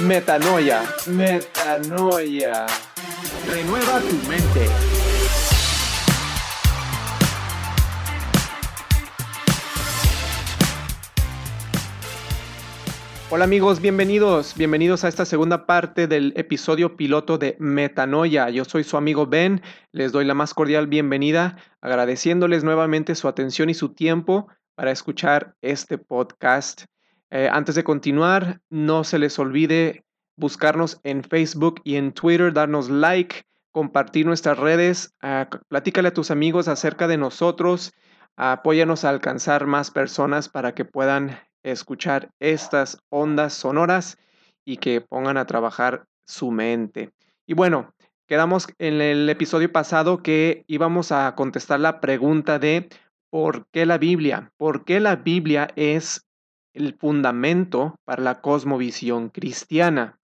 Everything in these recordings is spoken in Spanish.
Metanoia. Metanoia. Renueva tu mente. Hola amigos, bienvenidos, bienvenidos a esta segunda parte del episodio piloto de Metanoia. Yo soy su amigo Ben, les doy la más cordial bienvenida, agradeciéndoles nuevamente su atención y su tiempo para escuchar este podcast. Eh, antes de continuar, no se les olvide buscarnos en Facebook y en Twitter, darnos like, compartir nuestras redes, uh, platícale a tus amigos acerca de nosotros, apóyanos a alcanzar más personas para que puedan escuchar estas ondas sonoras y que pongan a trabajar su mente. Y bueno, quedamos en el episodio pasado que íbamos a contestar la pregunta de ¿por qué la Biblia? ¿Por qué la Biblia es el fundamento para la cosmovisión cristiana.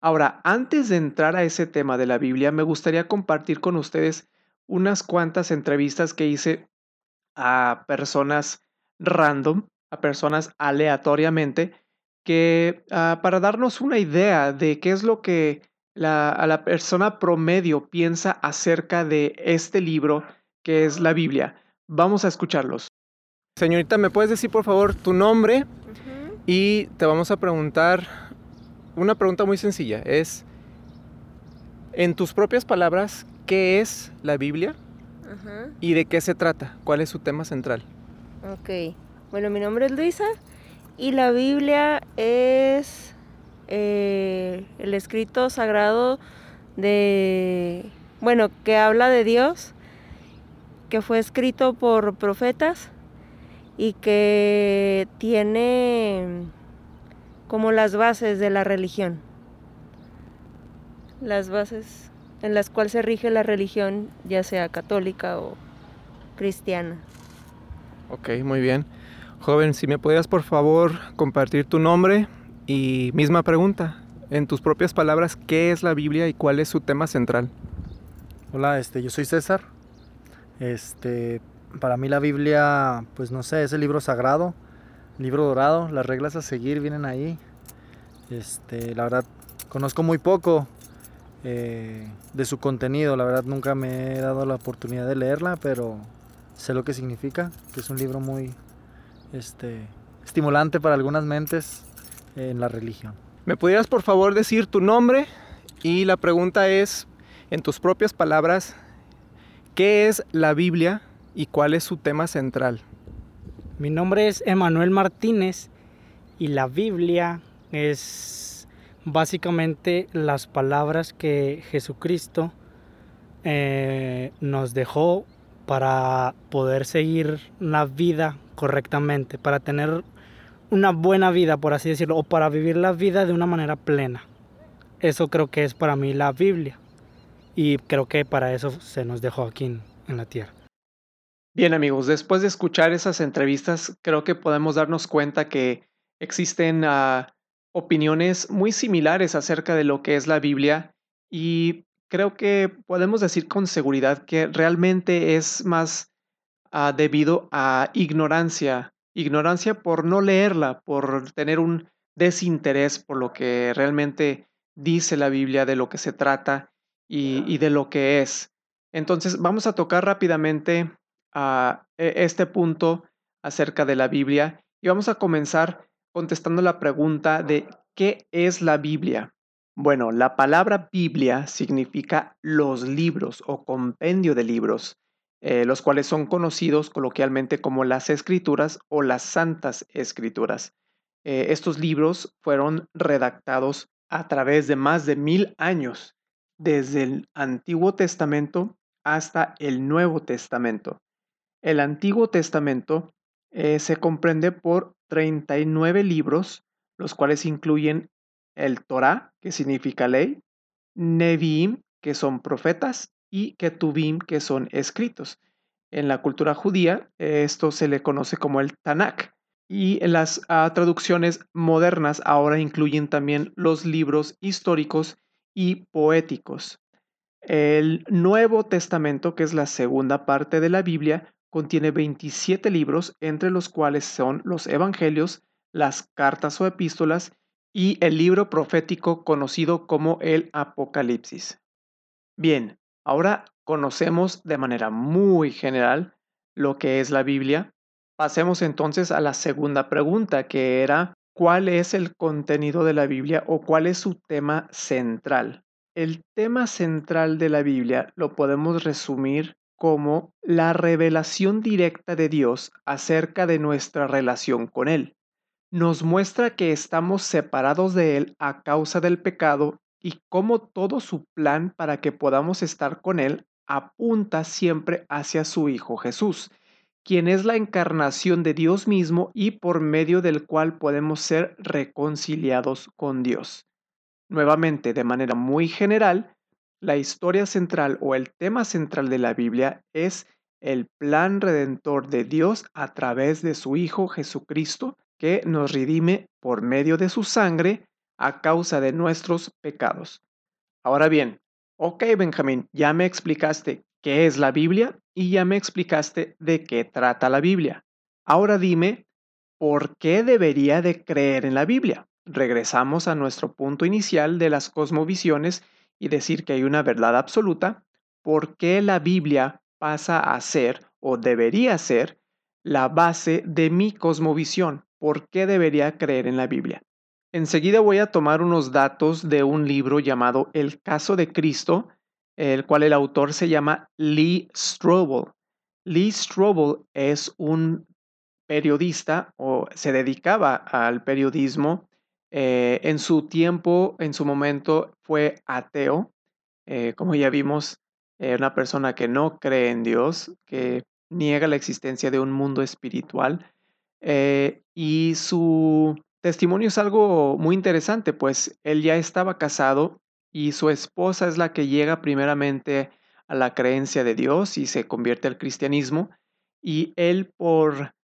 Ahora, antes de entrar a ese tema de la Biblia, me gustaría compartir con ustedes unas cuantas entrevistas que hice a personas random, a personas aleatoriamente, que uh, para darnos una idea de qué es lo que a la persona promedio piensa acerca de este libro que es la Biblia. Vamos a escucharlos. Señorita, ¿me puedes decir por favor tu nombre? Y te vamos a preguntar una pregunta muy sencilla. Es, en tus propias palabras, ¿qué es la Biblia? ¿Y de qué se trata? ¿Cuál es su tema central? Ok. Bueno, mi nombre es Luisa y la Biblia es eh, el escrito sagrado de, bueno, que habla de Dios, que fue escrito por profetas y que tiene como las bases de la religión, las bases en las cuales se rige la religión, ya sea católica o cristiana. Ok, muy bien. Joven, si me podías por favor compartir tu nombre y misma pregunta, en tus propias palabras, ¿qué es la Biblia y cuál es su tema central? Hola, este, yo soy César. Este, para mí la Biblia, pues no sé, es el libro sagrado, libro dorado, las reglas a seguir vienen ahí. Este, la verdad, conozco muy poco eh, de su contenido, la verdad nunca me he dado la oportunidad de leerla, pero sé lo que significa, que es un libro muy este, estimulante para algunas mentes en la religión. ¿Me pudieras por favor decir tu nombre? Y la pregunta es, en tus propias palabras, ¿qué es la Biblia y cuál es su tema central. Mi nombre es Emanuel Martínez y la Biblia es básicamente las palabras que Jesucristo eh, nos dejó para poder seguir una vida correctamente, para tener una buena vida, por así decirlo, o para vivir la vida de una manera plena. Eso creo que es para mí la Biblia. Y creo que para eso se nos dejó aquí en la tierra. Bien amigos, después de escuchar esas entrevistas, creo que podemos darnos cuenta que existen uh, opiniones muy similares acerca de lo que es la Biblia y creo que podemos decir con seguridad que realmente es más uh, debido a ignorancia, ignorancia por no leerla, por tener un desinterés por lo que realmente dice la Biblia, de lo que se trata y, y de lo que es. Entonces vamos a tocar rápidamente a este punto acerca de la Biblia y vamos a comenzar contestando la pregunta de ¿qué es la Biblia? Bueno, la palabra Biblia significa los libros o compendio de libros, eh, los cuales son conocidos coloquialmente como las escrituras o las santas escrituras. Eh, estos libros fueron redactados a través de más de mil años, desde el Antiguo Testamento hasta el Nuevo Testamento. El Antiguo Testamento eh, se comprende por 39 libros, los cuales incluyen el Torah, que significa ley, Nevi'im, que son profetas, y Ketuvim, que son escritos. En la cultura judía, esto se le conoce como el Tanakh. Y las uh, traducciones modernas ahora incluyen también los libros históricos y poéticos. El Nuevo Testamento, que es la segunda parte de la Biblia, contiene 27 libros, entre los cuales son los Evangelios, las cartas o epístolas y el libro profético conocido como el Apocalipsis. Bien, ahora conocemos de manera muy general lo que es la Biblia. Pasemos entonces a la segunda pregunta, que era ¿cuál es el contenido de la Biblia o cuál es su tema central? El tema central de la Biblia lo podemos resumir como la revelación directa de Dios acerca de nuestra relación con Él. Nos muestra que estamos separados de Él a causa del pecado y cómo todo su plan para que podamos estar con Él apunta siempre hacia su Hijo Jesús, quien es la encarnación de Dios mismo y por medio del cual podemos ser reconciliados con Dios. Nuevamente, de manera muy general, la historia central o el tema central de la Biblia es el plan redentor de Dios a través de su Hijo Jesucristo, que nos redime por medio de su sangre a causa de nuestros pecados. Ahora bien, ok Benjamín, ya me explicaste qué es la Biblia y ya me explicaste de qué trata la Biblia. Ahora dime, ¿por qué debería de creer en la Biblia? regresamos a nuestro punto inicial de las cosmovisiones y decir que hay una verdad absoluta, ¿por qué la Biblia pasa a ser o debería ser la base de mi cosmovisión? ¿Por qué debería creer en la Biblia? Enseguida voy a tomar unos datos de un libro llamado El caso de Cristo, el cual el autor se llama Lee Strobel. Lee Strobel es un periodista o se dedicaba al periodismo eh, en su tiempo, en su momento, fue ateo. Eh, como ya vimos, una persona que no cree en Dios, que niega la existencia de un mundo espiritual. Eh, y su testimonio es algo muy interesante, pues él ya estaba casado y su esposa es la que llega primeramente a la creencia de Dios y se convierte al cristianismo. Y él por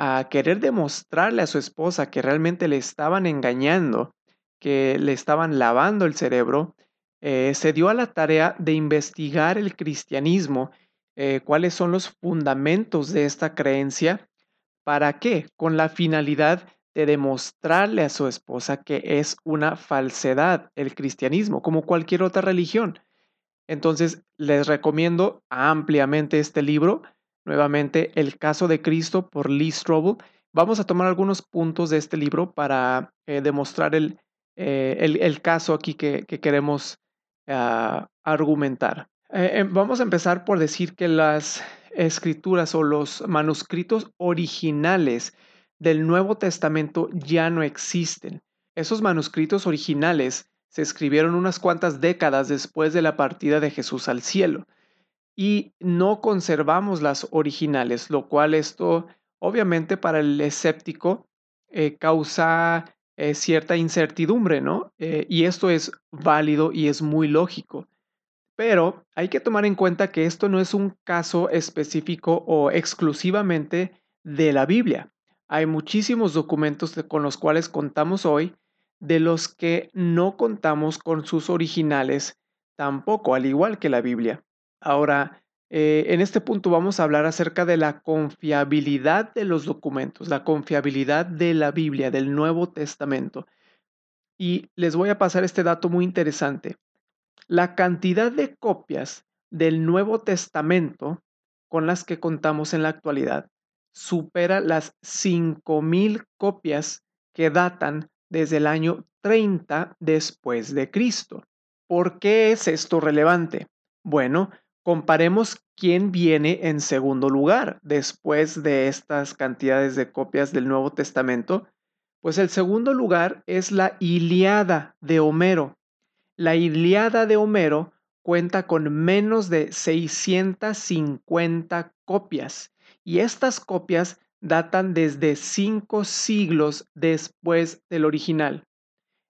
a querer demostrarle a su esposa que realmente le estaban engañando, que le estaban lavando el cerebro, eh, se dio a la tarea de investigar el cristianismo, eh, cuáles son los fundamentos de esta creencia, ¿para qué? Con la finalidad de demostrarle a su esposa que es una falsedad el cristianismo, como cualquier otra religión. Entonces, les recomiendo ampliamente este libro nuevamente El caso de Cristo por Lee Strobel. Vamos a tomar algunos puntos de este libro para eh, demostrar eh, el, el, caso aquí que, queremos ah, argumentar. Eh, vamos a empezar por decir que las escrituras o los manuscritos originales del Nuevo Testamento ya no existen. Esos manuscritos originales se escribieron unas cuantas décadas después de la partida de Jesús al cielo y no conservamos las originales, lo cual esto obviamente para el escéptico eh, causa eh, cierta incertidumbre, ¿no? Eh, y esto es válido y es muy lógico. Pero hay que tomar en cuenta que esto no es un caso específico o exclusivamente de la Biblia. Hay muchísimos documentos con los cuales contamos hoy, de los que no contamos con sus originales tampoco, al igual que la Biblia. Ahora, eh, en este punto vamos a hablar acerca de la confiabilidad de los documentos, la confiabilidad de la Biblia, del Nuevo Testamento. Y les voy a pasar este dato muy interesante. La cantidad de copias del Nuevo Testamento con las que contamos en la actualidad supera las 5.000 copias que datan desde el año 30 después de Cristo. ¿Por qué es esto relevante? Bueno, Comparemos quién viene en segundo lugar después de estas cantidades de copias del Nuevo Testamento. Pues el segundo lugar es la Iliada de Homero. La Iliada de Homero cuenta con menos de 650 copias y estas copias datan desde cinco siglos después del original.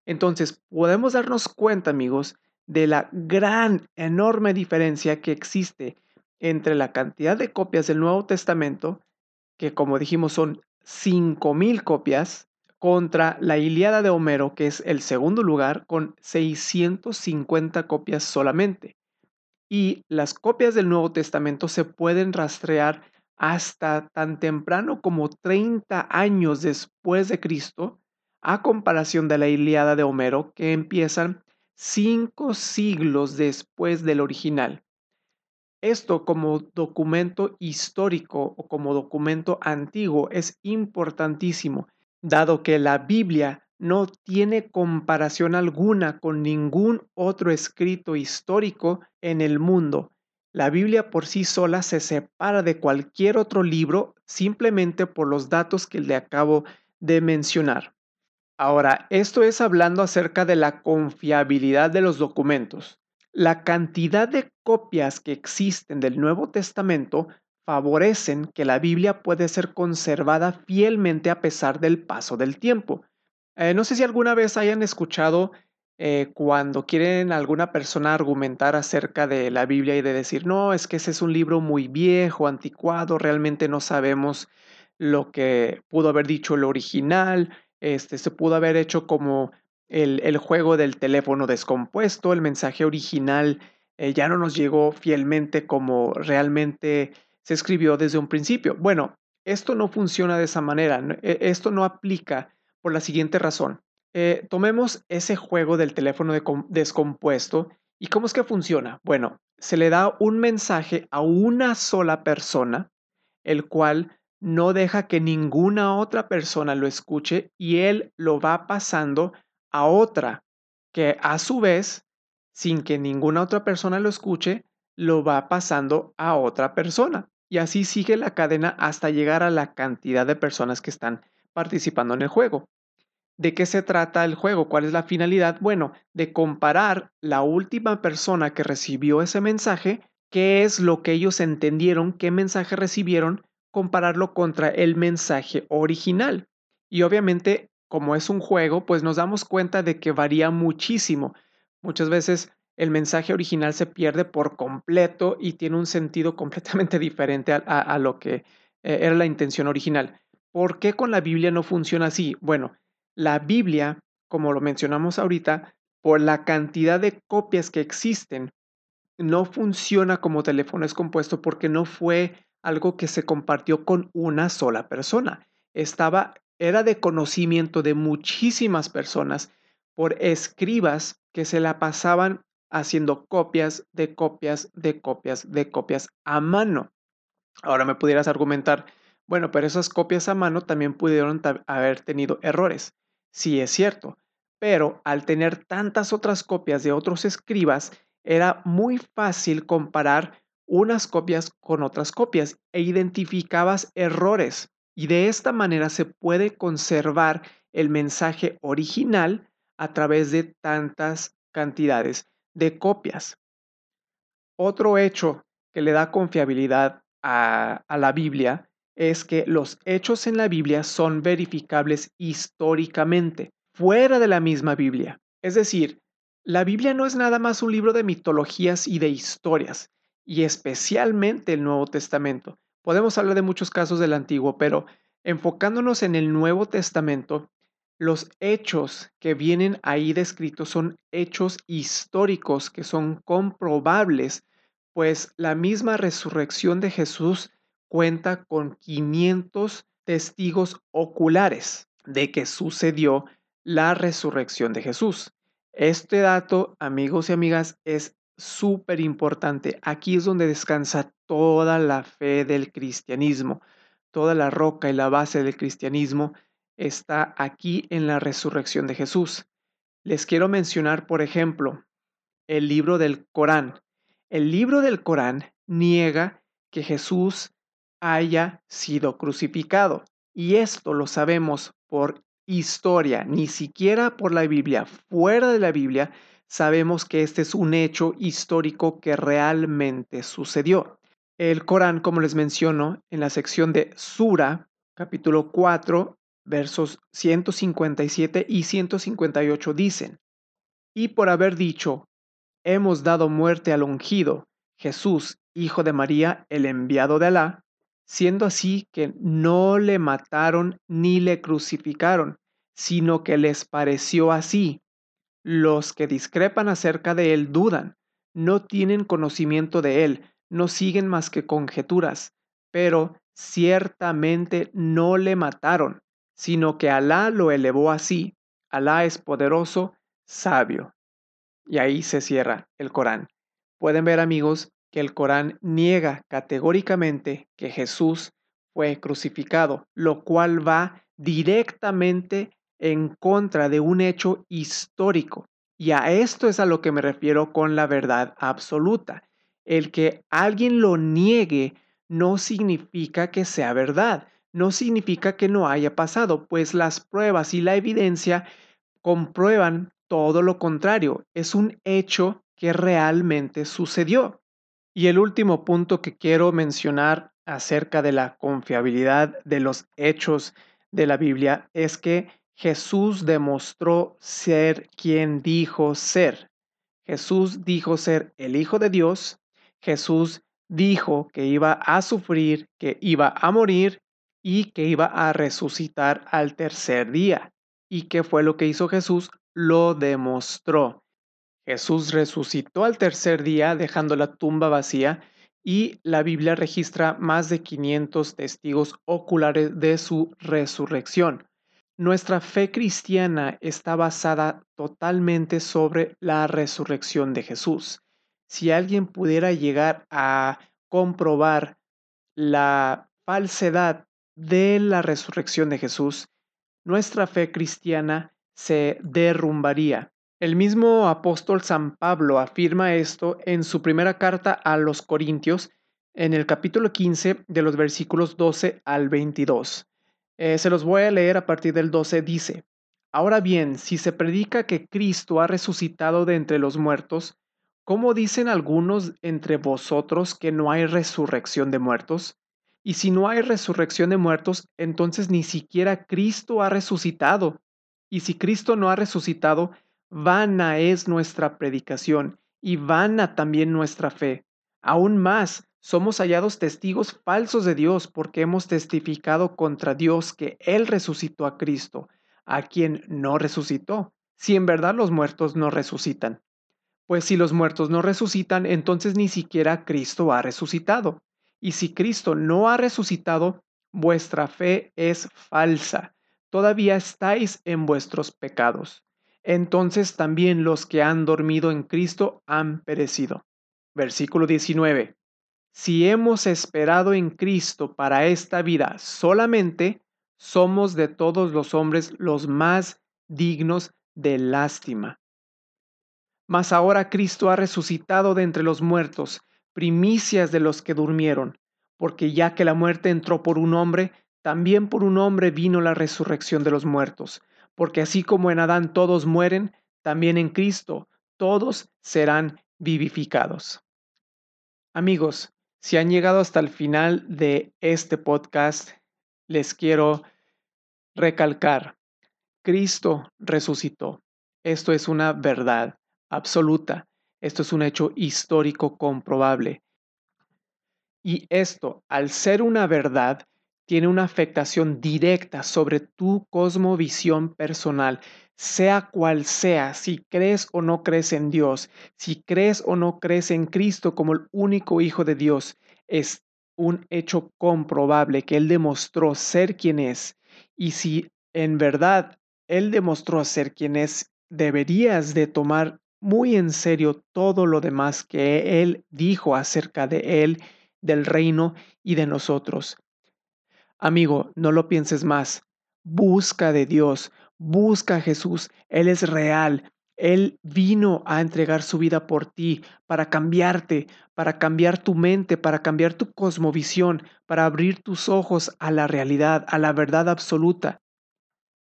Entonces, podemos darnos cuenta, amigos, de la gran, enorme diferencia que existe entre la cantidad de copias del Nuevo Testamento, que como dijimos son 5.000 copias, contra la Iliada de Homero, que es el segundo lugar, con 650 copias solamente. Y las copias del Nuevo Testamento se pueden rastrear hasta tan temprano como 30 años después de Cristo a comparación de la Iliada de Homero, que empiezan cinco siglos después del original. Esto como documento histórico o como documento antiguo es importantísimo, dado que la Biblia no tiene comparación alguna con ningún otro escrito histórico en el mundo. La Biblia por sí sola se separa de cualquier otro libro simplemente por los datos que le acabo de mencionar. Ahora, esto es hablando acerca de la confiabilidad de los documentos. La cantidad de copias que existen del Nuevo Testamento favorecen que la Biblia puede ser conservada fielmente a pesar del paso del tiempo. Eh, no sé si alguna vez hayan escuchado eh, cuando quieren alguna persona argumentar acerca de la Biblia y de decir, no, es que ese es un libro muy viejo, anticuado, realmente no sabemos lo que pudo haber dicho el original, este, se pudo haber hecho como el, el juego del teléfono descompuesto, el mensaje original eh, ya no nos llegó fielmente como realmente se escribió desde un principio. Bueno, esto no funciona de esa manera, e, esto no aplica por la siguiente razón. Eh, tomemos ese juego del teléfono descompuesto y cómo es que funciona. Bueno, se le da un mensaje a una sola persona, el cual no deja que ninguna otra persona lo escuche y él lo va pasando a otra, que a su vez, sin que ninguna otra persona lo escuche, lo va pasando a otra persona. Y así sigue la cadena hasta llegar a la cantidad de personas que están participando en el juego. ¿De qué se trata el juego? ¿Cuál es la finalidad? Bueno, de comparar la última persona que recibió ese mensaje, qué es lo que ellos entendieron, qué mensaje recibieron, compararlo contra el mensaje original. Y obviamente, como es un juego, pues nos damos cuenta de que varía muchísimo. Muchas veces el mensaje original se pierde por completo y tiene un sentido completamente diferente a, lo que eh, era la intención original. ¿Por qué con la Biblia no funciona así? Bueno, la Biblia, como lo mencionamos ahorita, por la cantidad de copias que existen, no funciona como teléfono descompuesto porque no fue algo que se compartió con una sola persona. Estaba, era de conocimiento de muchísimas personas por escribas que se la pasaban haciendo copias de copias de copias de copias a mano. Ahora me pudieras argumentar, bueno, pero esas copias a mano también pudieron haber tenido errores. Sí, es cierto, pero al tener tantas otras copias de otros escribas, era muy fácil comparar unas copias con otras copias e identificabas errores. Y de esta manera se puede conservar el mensaje original a través de tantas cantidades de copias. Otro hecho que le da confiabilidad a, a la Biblia es que los hechos en la Biblia son verificables históricamente, fuera de la misma Biblia. Es decir, la Biblia no es nada más un libro de mitologías y de historias, y especialmente el Nuevo Testamento. Podemos hablar de muchos casos del Antiguo, pero enfocándonos en el Nuevo Testamento, los hechos que vienen ahí descritos son hechos históricos que son comprobables, pues la misma resurrección de Jesús cuenta con 500 testigos oculares de que sucedió la resurrección de Jesús. Este dato, amigos y amigas, es súper importante. Aquí es donde descansa toda la fe del cristianismo. Toda la roca y la base del cristianismo está aquí en la resurrección de Jesús. Les quiero mencionar, por ejemplo, el libro del Corán. El libro del Corán niega que Jesús haya sido crucificado. Y esto lo sabemos por historia, ni siquiera por la Biblia. Fuera de la Biblia, sabemos que este es un hecho histórico que realmente sucedió. El Corán, como les menciono, en la sección de Sura, capítulo 4, versos 157 y 158 dicen, y por haber dicho, hemos dado muerte al ungido, Jesús, hijo de María, el enviado de Alá, siendo así que no le mataron ni le crucificaron, sino que les pareció así. Los que discrepan acerca de él dudan, no tienen conocimiento de él, no siguen más que conjeturas, pero ciertamente no le mataron, sino que Alá lo elevó así. Alá es poderoso, sabio. Y ahí se cierra el Corán. Pueden ver amigos que el Corán niega categóricamente que Jesús fue crucificado, lo cual va directamente en contra de un hecho histórico. Y a esto es a lo que me refiero con la verdad absoluta. El que alguien lo niegue no significa que sea verdad, no significa que no haya pasado, pues las pruebas y la evidencia comprueban todo lo contrario. Es un hecho que realmente sucedió. Y el último punto que quiero mencionar acerca de la confiabilidad de los hechos de la Biblia es que Jesús demostró ser quien dijo ser. Jesús dijo ser el Hijo de Dios. Jesús dijo que iba a sufrir, que iba a morir y que iba a resucitar al tercer día. ¿Y qué fue lo que hizo Jesús? Lo demostró. Jesús resucitó al tercer día dejando la tumba vacía y la Biblia registra más de 500 testigos oculares de su resurrección. Nuestra fe cristiana está basada totalmente sobre la resurrección de Jesús. Si alguien pudiera llegar a comprobar la falsedad de la resurrección de Jesús, nuestra fe cristiana se derrumbaría. El mismo apóstol San Pablo afirma esto en su primera carta a los Corintios, en el capítulo 15 de los versículos 12 al 22. Eh, se los voy a leer a partir del 12. Dice, Ahora bien, si se predica que Cristo ha resucitado de entre los muertos, ¿cómo dicen algunos entre vosotros que no hay resurrección de muertos? Y si no hay resurrección de muertos, entonces ni siquiera Cristo ha resucitado. Y si Cristo no ha resucitado, vana es nuestra predicación y vana también nuestra fe. Aún más, somos hallados testigos falsos de Dios porque hemos testificado contra Dios que Él resucitó a Cristo, a quien no resucitó, si en verdad los muertos no resucitan. Pues si los muertos no resucitan, entonces ni siquiera Cristo ha resucitado. Y si Cristo no ha resucitado, vuestra fe es falsa. Todavía estáis en vuestros pecados entonces también los que han dormido en Cristo han perecido. Versículo 19. Si hemos esperado en Cristo para esta vida solamente, somos de todos los hombres los más dignos de lástima. Mas ahora Cristo ha resucitado de entre los muertos, primicias de los que durmieron, porque ya que la muerte entró por un hombre, también por un hombre vino la resurrección de los muertos porque así como en Adán todos mueren, también en Cristo todos serán vivificados. Amigos, si han llegado hasta el final de este podcast, les quiero recalcar, Cristo resucitó. Esto es una verdad absoluta. Esto es un hecho histórico comprobable. Y esto, al ser una verdad, tiene una afectación directa sobre tu cosmovisión personal, sea cual sea, si crees o no crees en Dios, si crees o no crees en Cristo como el único Hijo de Dios, es un hecho comprobable que Él demostró ser quien es. Y si en verdad Él demostró ser quien es, deberías de tomar muy en serio todo lo demás que Él dijo acerca de Él, del reino y de nosotros. Amigo, no lo pienses más. Busca de Dios, busca a Jesús. Él es real. Él vino a entregar su vida por ti, para cambiarte, para cambiar tu mente, para cambiar tu cosmovisión, para abrir tus ojos a la realidad, a la verdad absoluta.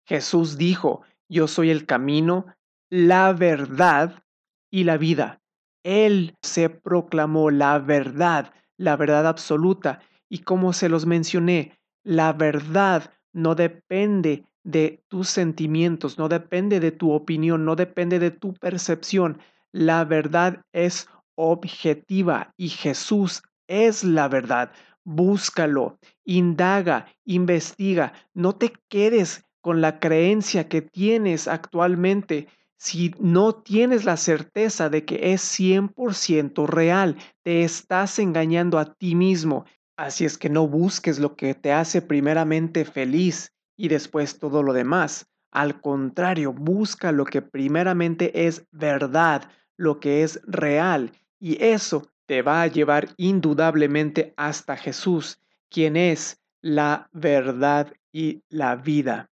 Jesús dijo, yo soy el camino, la verdad y la vida. Él se proclamó la verdad, la verdad absoluta. Y como se los mencioné, la verdad no depende de tus sentimientos, no depende de tu opinión, no depende de tu percepción. La verdad es objetiva y Jesús es la verdad. Búscalo, indaga, investiga. No te quedes con la creencia que tienes actualmente. Si no tienes la certeza de que es 100% real, te estás engañando a ti mismo Así es que no busques lo que te hace primeramente feliz y después todo lo demás. Al contrario, busca lo que primeramente es verdad, lo que es real, y eso te va a llevar indudablemente hasta Jesús, quien es la verdad y la vida.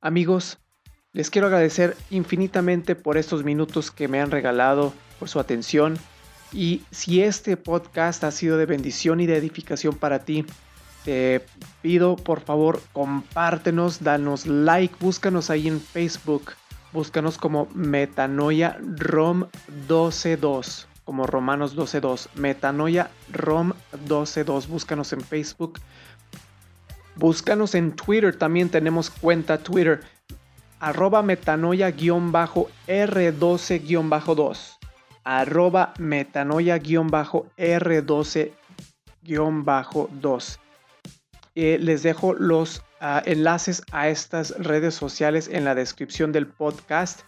Amigos, les quiero agradecer infinitamente por estos minutos que me han regalado, por su atención. Y si este podcast ha sido de bendición y de edificación para ti, te pido por favor compártenos, danos like, búscanos ahí en Facebook, búscanos como Metanoia Rom 122, como Romanos 12.2, Metanoia Rom 12.2, búscanos en Facebook, búscanos en Twitter, también tenemos cuenta Twitter, arroba metanoia-r12-2, arroba metanoia-r12-2. Eh, les dejo los ah, enlaces a estas redes sociales en la descripción del podcast.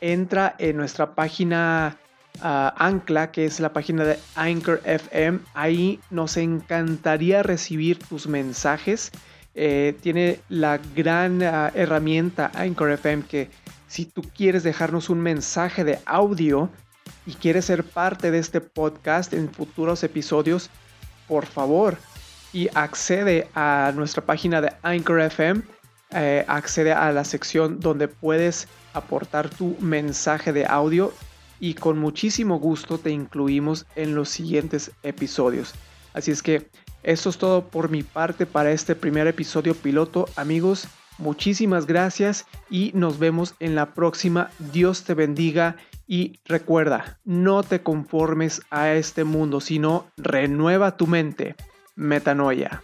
Entra en nuestra página uh, Ancla, que es la página de Anchor FM. Ahí nos encantaría recibir tus mensajes. Eh, tiene la gran ah, herramienta Anchor FM que si tú quieres dejarnos un mensaje de audio y quieres ser parte de este podcast en futuros episodios, por favor, y accede a nuestra página de Anchor FM, eh, accede a la sección donde puedes aportar tu mensaje de audio y con muchísimo gusto te incluimos en los siguientes episodios. Así es que eso es todo por mi parte para este primer episodio piloto. Amigos, muchísimas gracias y nos vemos en la próxima. Dios te bendiga y recuerda, no te conformes a este mundo, sino renueva tu mente. Metanoia.